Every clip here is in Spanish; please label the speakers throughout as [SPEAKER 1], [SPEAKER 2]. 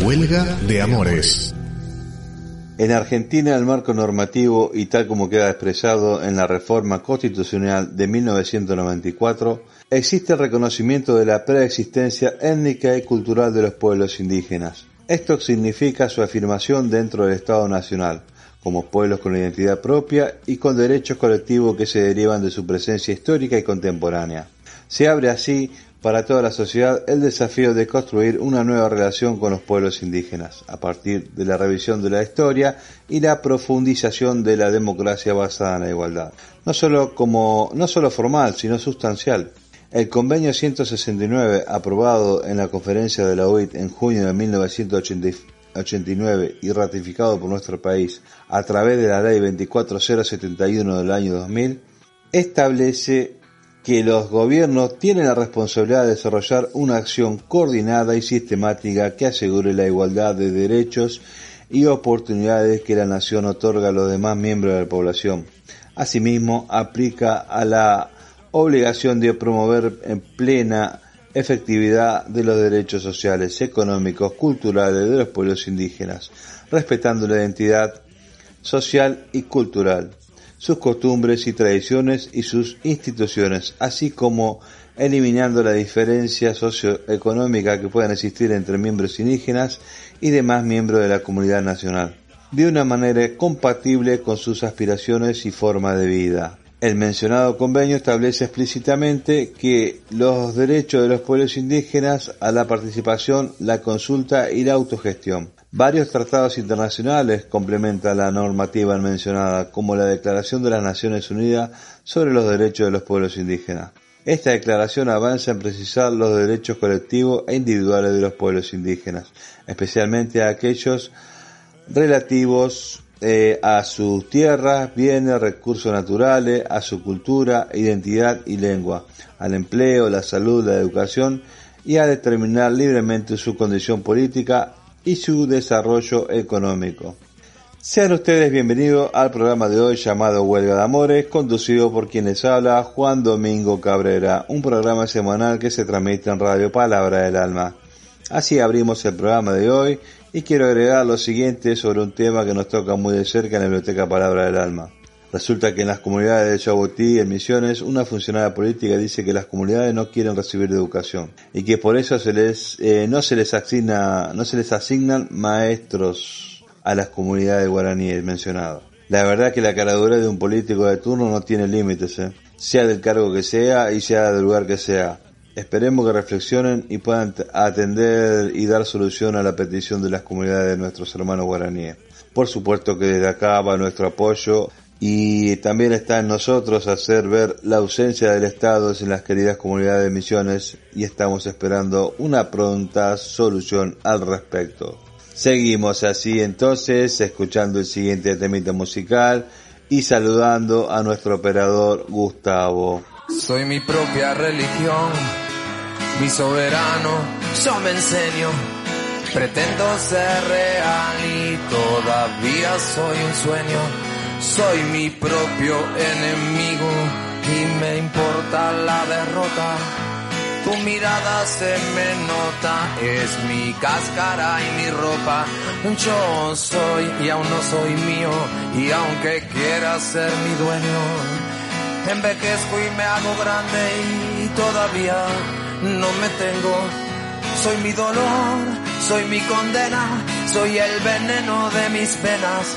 [SPEAKER 1] Huelga de Amores.
[SPEAKER 2] En Argentina, el marco normativo y tal como queda expresado en la reforma constitucional de 1994, existe el reconocimiento de la preexistencia étnica y cultural de los pueblos indígenas. Esto significa su afirmación dentro del Estado Nacional, como pueblos con identidad propia y con derechos colectivos que se derivan de su presencia histórica y contemporánea. Se abre así para toda la sociedad el desafío de construir una nueva relación con los pueblos indígenas, a partir de la revisión de la historia y la profundización de la democracia basada en la igualdad. No solo como, no solo formal, sino sustancial. El convenio 169, aprobado en la conferencia de la OIT en junio de 1989 y ratificado por nuestro país a través de la ley 24071 del año 2000, establece que los gobiernos tienen la responsabilidad de desarrollar una acción coordinada y sistemática que asegure la igualdad de derechos y oportunidades que la nación otorga a los demás miembros de la población. Asimismo, aplica a la obligación de promover en plena efectividad de los derechos sociales, económicos, culturales de los pueblos indígenas, respetando la identidad social y cultural sus costumbres y tradiciones y sus instituciones, así como eliminando la diferencia socioeconómica que puedan existir entre miembros indígenas y demás miembros de la comunidad nacional, de una manera compatible con sus aspiraciones y forma de vida. El mencionado convenio establece explícitamente que los derechos de los pueblos indígenas a la participación, la consulta y la autogestión, Varios tratados internacionales complementan la normativa mencionada, como la Declaración de las Naciones Unidas sobre los Derechos de los Pueblos Indígenas. Esta declaración avanza en precisar los derechos colectivos e individuales de los pueblos indígenas, especialmente a aquellos relativos eh, a sus tierras, bienes, recursos naturales, a su cultura, identidad y lengua, al empleo, la salud, la educación y a determinar libremente su condición política y su desarrollo económico. Sean ustedes bienvenidos al programa de hoy llamado Huelga de Amores, conducido por quienes habla Juan Domingo Cabrera, un programa semanal que se transmite en Radio Palabra del Alma. Así abrimos el programa de hoy y quiero agregar lo siguiente sobre un tema que nos toca muy de cerca en la Biblioteca Palabra del Alma. Resulta que en las comunidades de Chabotí, en Misiones, una funcionaria política dice que las comunidades no quieren recibir educación y que por eso se les, eh, no se les asigna, no se les asignan maestros a las comunidades guaraníes mencionadas. La verdad que la caradura de un político de turno no tiene límites, ¿eh? sea del cargo que sea y sea del lugar que sea. Esperemos que reflexionen y puedan atender y dar solución a la petición de las comunidades de nuestros hermanos guaraníes. Por supuesto que desde acá va nuestro apoyo y también está en nosotros hacer ver la ausencia del Estado en las queridas comunidades de misiones y estamos esperando una pronta solución al respecto. Seguimos así entonces, escuchando el siguiente temita musical y saludando a nuestro operador Gustavo.
[SPEAKER 3] Soy mi propia religión, mi soberano, yo me enseño. Pretendo ser real y todavía soy un sueño soy mi propio enemigo y me importa la derrota. Tu mirada se me nota, es mi cáscara y mi ropa. Yo soy y aún no soy mío y aunque quiera ser mi dueño, envejezco y me hago grande y todavía no me tengo. Soy mi dolor, soy mi condena, soy el veneno de mis penas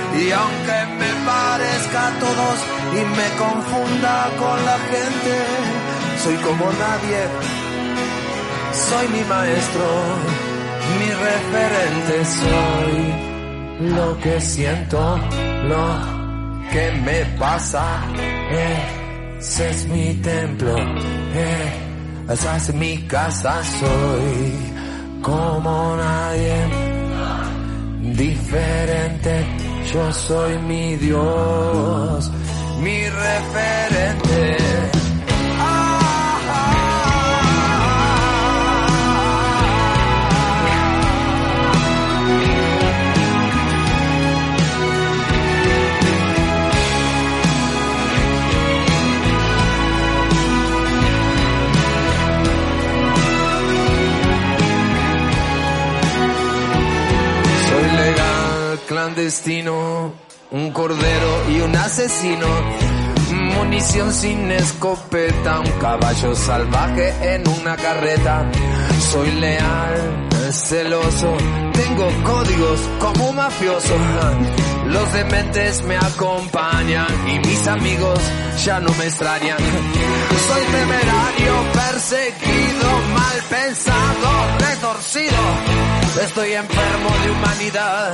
[SPEAKER 3] Y aunque me parezca a todos y me confunda con la gente, soy como nadie. Soy mi maestro, mi referente, soy lo que siento, lo que me pasa. Ese es mi templo, esa es mi casa, soy como nadie, diferente, yo soy mi Dios, mi referente. Clandestino, un cordero y un asesino. Munición sin escopeta, un caballo salvaje en una carreta. Soy leal, celoso, tengo códigos como un mafioso. Los dementes me acompañan y mis amigos ya no me extrañan. Soy temerario, perseguido, mal pensado, retorcido. Estoy enfermo de humanidad,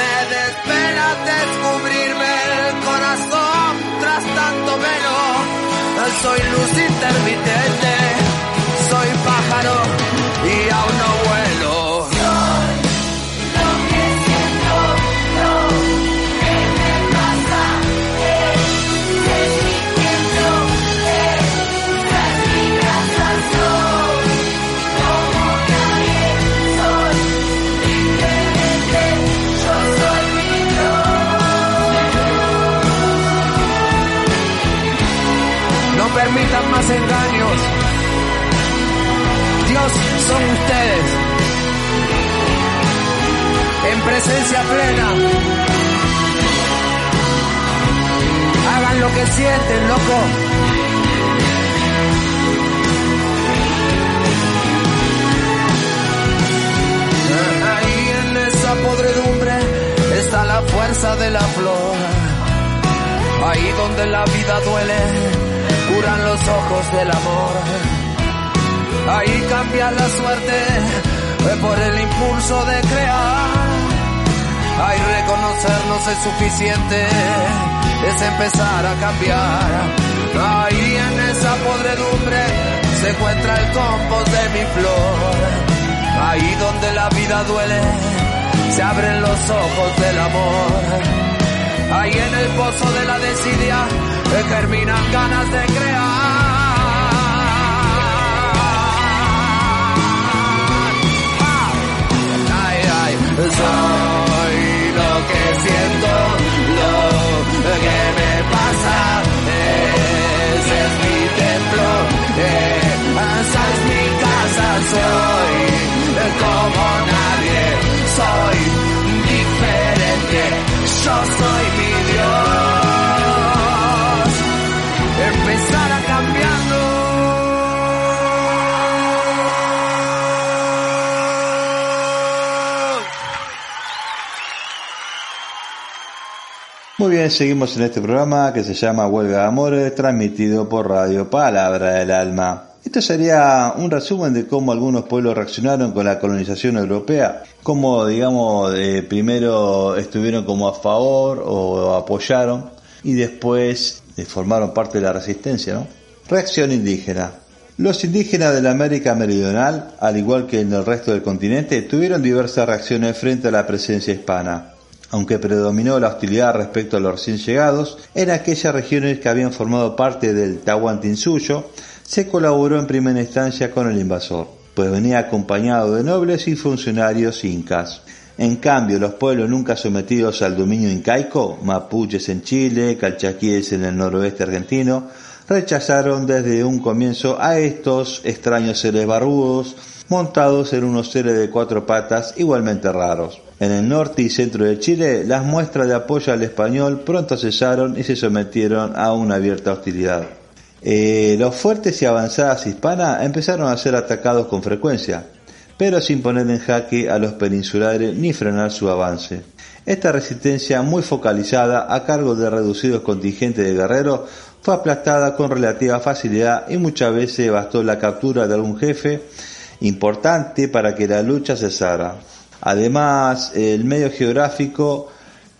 [SPEAKER 3] Me desespera descubrirme el corazón tras tanto velo. Soy luz intermitente, soy pájaro más engaños. Dios son ustedes. En presencia plena. Hagan lo que sienten, loco. Ahí en esa podredumbre está la fuerza de la flor. Ahí donde la vida duele, curan los ojos del amor. Ahí cambia la suerte eh, por el impulso de crear. Ahí reconocernos es suficiente, es empezar a cambiar. Ahí en esa podredumbre se encuentra el compost de mi flor. Ahí donde la vida duele, se abren los ojos del amor. Ahí en el pozo de la desidia eh, germinan ganas de crear. Ay, ay, soy lo que siento, lo que me pasa. Ese es mi templo, esa es mi casa. Soy como nadie, soy. Yo soy mi Dios. Empezar cambiando.
[SPEAKER 2] Muy bien, seguimos en este programa que se llama Huelga de Amores, transmitido por Radio Palabra del Alma. Esto sería un resumen de cómo algunos pueblos reaccionaron con la colonización europea, cómo, digamos, eh, primero estuvieron como a favor o apoyaron y después eh, formaron parte de la resistencia, ¿no? Reacción indígena. Los indígenas de la América Meridional, al igual que en el resto del continente, tuvieron diversas reacciones frente a la presencia hispana aunque predominó la hostilidad respecto a los recién llegados, en aquellas regiones que habían formado parte del Tahuantinsuyo, se colaboró en primera instancia con el invasor, pues venía acompañado de nobles y funcionarios incas. En cambio, los pueblos nunca sometidos al dominio incaico, mapuches en Chile, calchaquíes en el noroeste argentino, rechazaron desde un comienzo a estos extraños seres barbudos montados en unos seres de cuatro patas igualmente raros. En el norte y centro de Chile, las muestras de apoyo al español pronto cesaron y se sometieron a una abierta hostilidad. Eh, los fuertes y avanzadas hispanas empezaron a ser atacados con frecuencia, pero sin poner en jaque a los peninsulares ni frenar su avance. Esta resistencia muy focalizada a cargo de reducidos contingentes de guerreros fue aplastada con relativa facilidad y muchas veces bastó la captura de algún jefe importante para que la lucha cesara. Además, el medio geográfico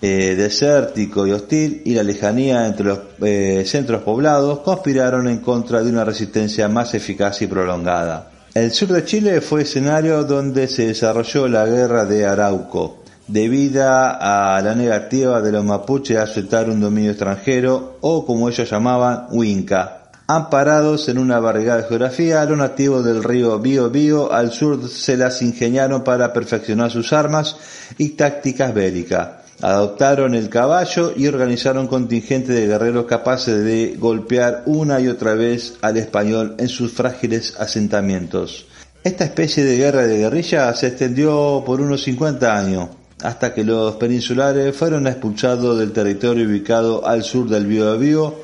[SPEAKER 2] eh, desértico y hostil y la lejanía entre los eh, centros poblados conspiraron en contra de una resistencia más eficaz y prolongada. El sur de Chile fue escenario donde se desarrolló la guerra de Arauco, debido a la negativa de los mapuches a aceptar un dominio extranjero o como ellos llamaban, Winca, Amparados en una variedad de geografía, los nativos del río Bío al sur se las ingeniaron para perfeccionar sus armas y tácticas bélicas. Adoptaron el caballo y organizaron contingentes de guerreros capaces de golpear una y otra vez al español en sus frágiles asentamientos. Esta especie de guerra de guerrilla se extendió por unos 50 años, hasta que los peninsulares fueron expulsados del territorio ubicado al sur del Bío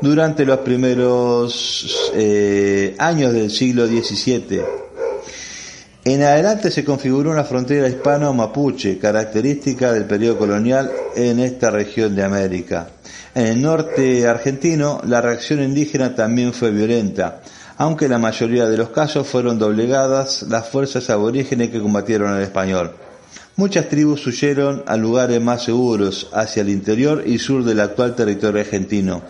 [SPEAKER 2] durante los primeros eh, años del siglo XVII. En adelante se configuró una frontera hispano-mapuche, característica del periodo colonial en esta región de América. En el norte argentino, la reacción indígena también fue violenta, aunque la mayoría de los casos fueron doblegadas las fuerzas aborígenes que combatieron al español. Muchas tribus huyeron a lugares más seguros, hacia el interior y sur del actual territorio argentino,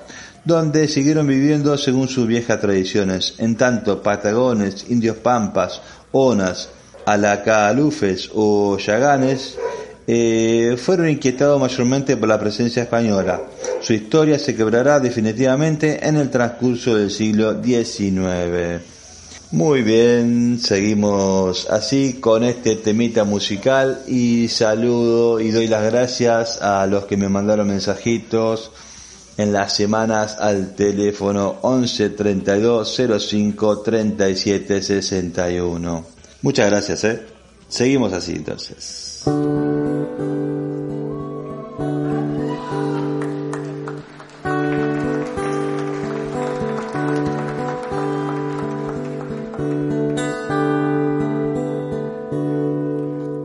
[SPEAKER 2] donde siguieron viviendo según sus viejas tradiciones, en tanto patagones, indios pampas, onas, alacalufes o yaganes eh, fueron inquietados mayormente por la presencia española. Su historia se quebrará definitivamente en el transcurso del siglo XIX. Muy bien, seguimos así con este temita musical y saludo y doy las gracias a los que me mandaron mensajitos en las semanas al teléfono 11 32 05 37 61. Muchas gracias, eh. Seguimos así entonces.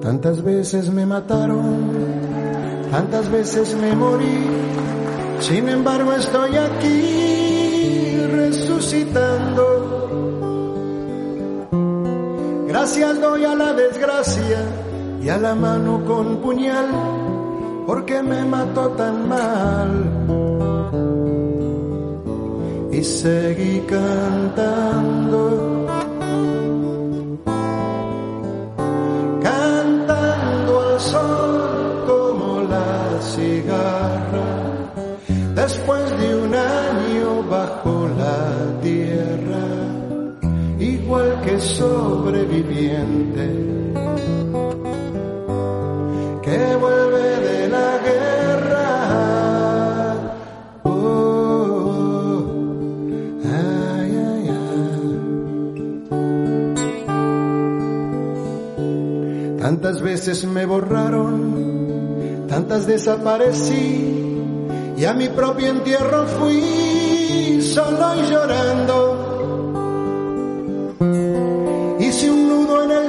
[SPEAKER 4] Tantas veces me mataron, tantas veces me morí sin embargo estoy aquí resucitando. Gracias doy a la desgracia y a la mano con puñal, porque me mató tan mal. Y seguí cantando. Cantando al sol igual que sobreviviente que vuelve de la guerra. Oh, ay, ay, ay. Tantas veces me borraron, tantas desaparecí y a mi propio entierro fui solo y llorando.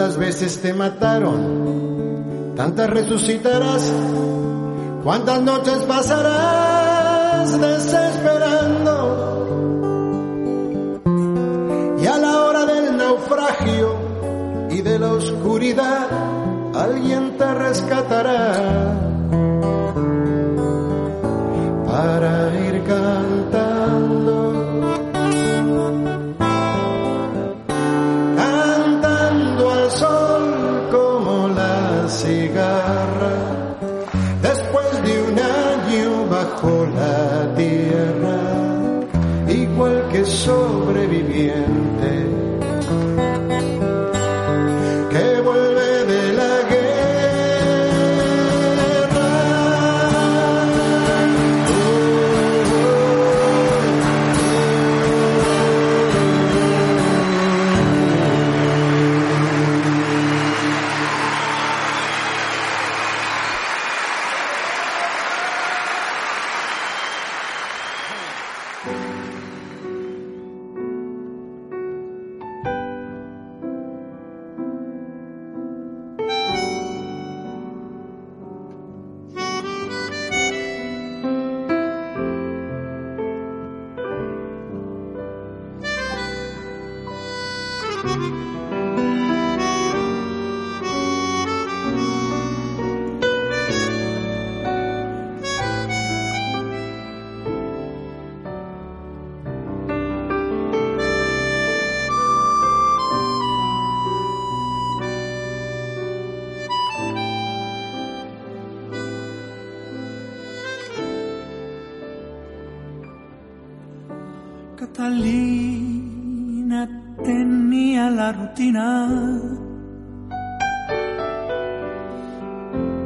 [SPEAKER 4] Tantas veces te mataron tantas resucitarás, cuántas noches pasarás desesperando. Y a la hora del naufragio y de la oscuridad, alguien te rescatará para ir cantando. Sobreviviente. Que vuelve de la
[SPEAKER 5] Catalina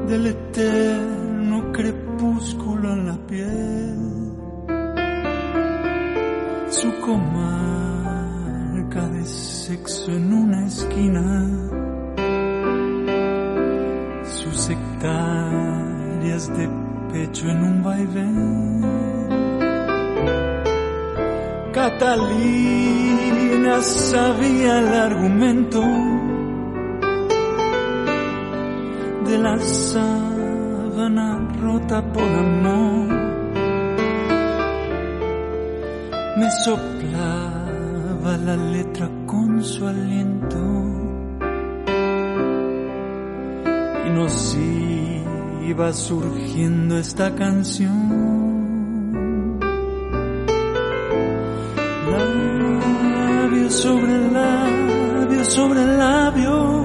[SPEAKER 5] del eterno crepúsculo en la piel, su comarca de sexo en una esquina, sus hectáreas de pecho en un vaivén. Catalina sabía el argumento de la sábana rota por amor. Me soplaba la letra con su aliento y nos iba surgiendo esta canción. Sobre labio.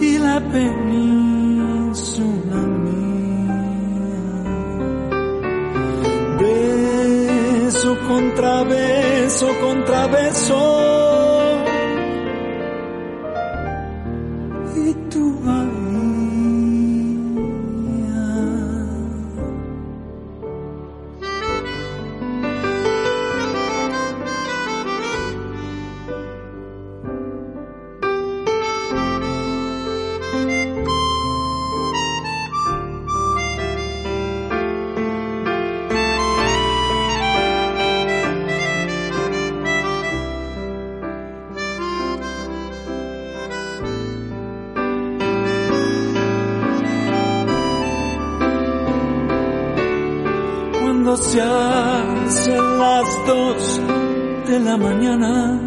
[SPEAKER 5] Y la península mía. Beso contra beso contra beso la mañana,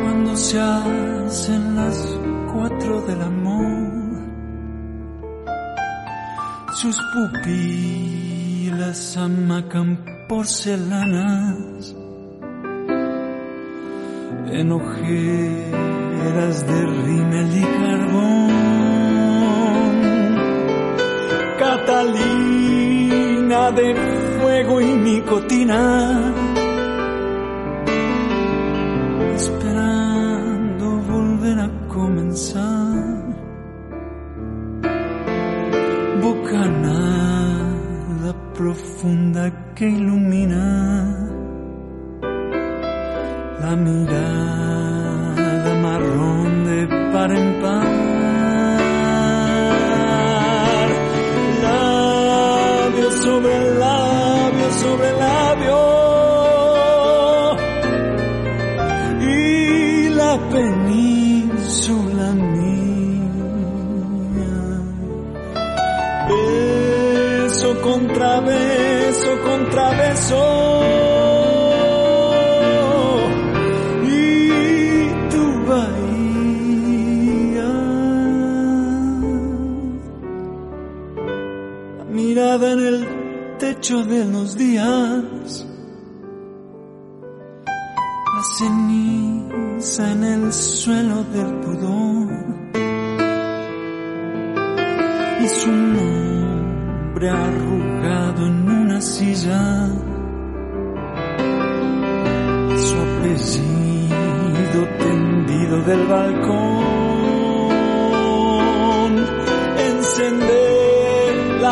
[SPEAKER 5] cuando se hacen las cuatro del amor, sus pupilas amacan porcelanas en ojeras de rímel y carbón. Catalina de fuego y nicotina, esperando volver a comenzar. Bocanada profunda que ilumina la mirada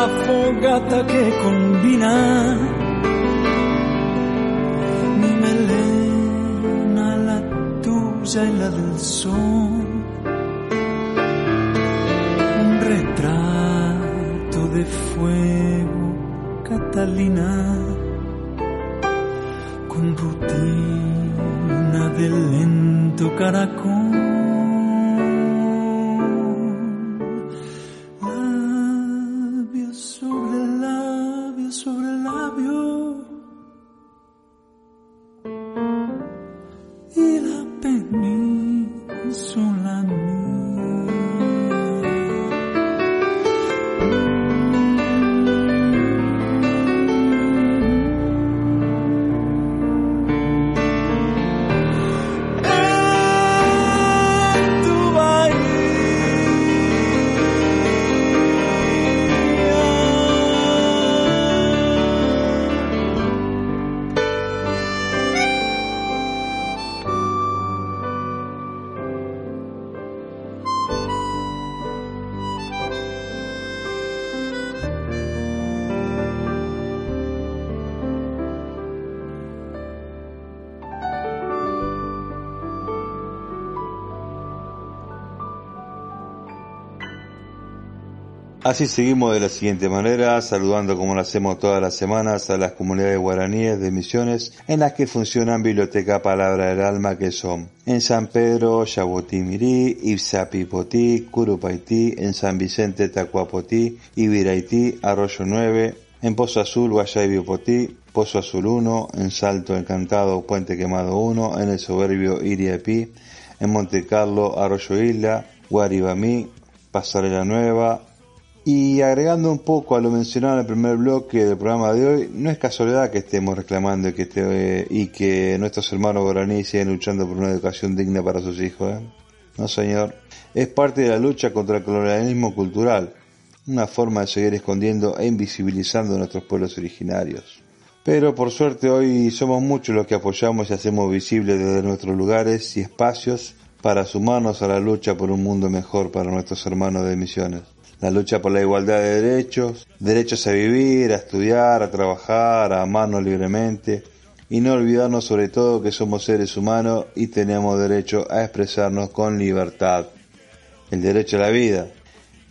[SPEAKER 5] la fogata que combina mi melena, la tuya y la del sol. Un retrato de fuego, Catalina, con rutina de lento caracol.
[SPEAKER 2] Así seguimos de la siguiente manera, saludando como lo hacemos todas las semanas a las comunidades guaraníes de Misiones en las que funcionan Biblioteca Palabra del Alma que son en San Pedro, Yaguatimirí, Ipsapipotí, Curupaití, en San Vicente, Tacuapotí, Ibiraití, Arroyo 9, en Pozo Azul, Guayabiopotí, Pozo Azul 1, en Salto Encantado, Puente Quemado 1, en el soberbio Iriapí, en Monte Carlo, Arroyo Isla, Guaribamí, Pasarela Nueva, y agregando un poco a lo mencionado en el primer bloque del programa de hoy, no es casualidad que estemos reclamando y que, nuestros hermanos guaraníes sigan luchando por una educación digna para sus hijos. ¿eh? No, señor. Es parte de la lucha contra el colonialismo cultural, una forma de seguir escondiendo e invisibilizando a nuestros pueblos originarios. Pero por suerte hoy somos muchos los que apoyamos y hacemos visibles desde nuestros lugares y espacios para sumarnos a la lucha por un mundo mejor para nuestros hermanos de misiones. La lucha por la igualdad de derechos, derechos a vivir, a estudiar, a trabajar, a amarnos libremente y no olvidarnos sobre todo que somos seres humanos y tenemos derecho a expresarnos con libertad. El derecho a la vida.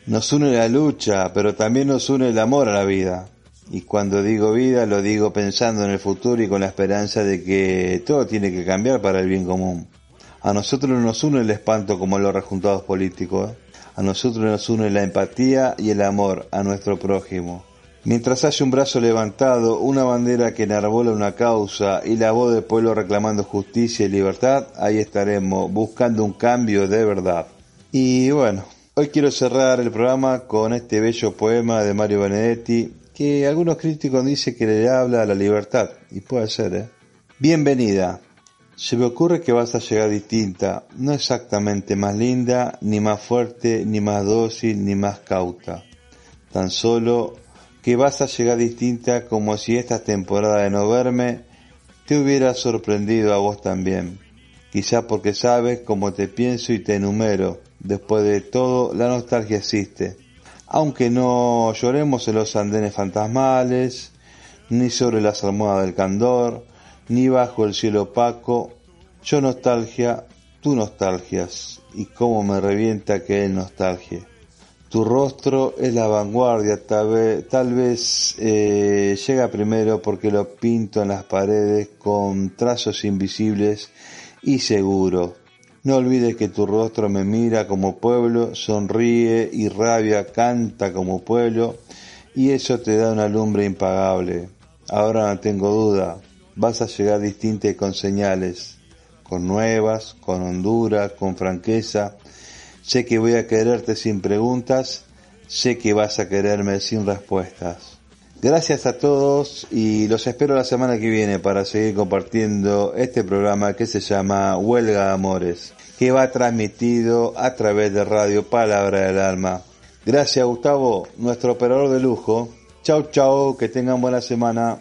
[SPEAKER 2] Nos une la lucha, pero también nos une el amor a la vida. Y cuando digo vida, lo digo pensando en el futuro y con la esperanza de que todo tiene que cambiar para el bien común. A nosotros no nos une el espanto como los rejuntados políticos. ¿eh? A nosotros nos une la empatía y el amor a nuestro prójimo. Mientras haya un brazo levantado, una bandera que enarbola una causa y la voz del pueblo reclamando justicia y libertad, ahí estaremos buscando un cambio de verdad. Y bueno, hoy quiero cerrar el programa con este bello poema de Mario Benedetti que algunos críticos dicen que le habla a la libertad, y puede ser, ¿eh? Bienvenida. Se me ocurre que vas a llegar distinta, no exactamente más linda, ni más fuerte, ni más dócil, ni más cauta. Tan solo que vas a llegar distinta como si esta temporada de no verme te hubiera sorprendido a vos también. Quizá porque sabes cómo te pienso y te enumero. Después de todo, la nostalgia existe. Aunque no lloremos en los andenes fantasmales, ni sobre las almohadas del candor, ni bajo el cielo opaco, yo nostalgia, tú nostalgias, y cómo me revienta que él nostalgie. Tu rostro es la vanguardia, tal vez, tal vez eh, llega primero porque lo pinto en las paredes con trazos invisibles y seguro. No olvides que tu rostro me mira como pueblo, sonríe y rabia, canta como pueblo, y eso te da una lumbre impagable. Ahora no tengo duda, vas a llegar distinta y con señales, con nuevas, con honduras, con franqueza. Sé que voy a quererte sin preguntas, sé que vas a quererme sin respuestas. Gracias a todos y los espero la semana que viene para seguir compartiendo este programa que se llama Huelga de Amores, que va transmitido a través de Radio Palabra del Alma. Gracias Gustavo, nuestro operador de lujo. Chau chau, que tengan buena semana.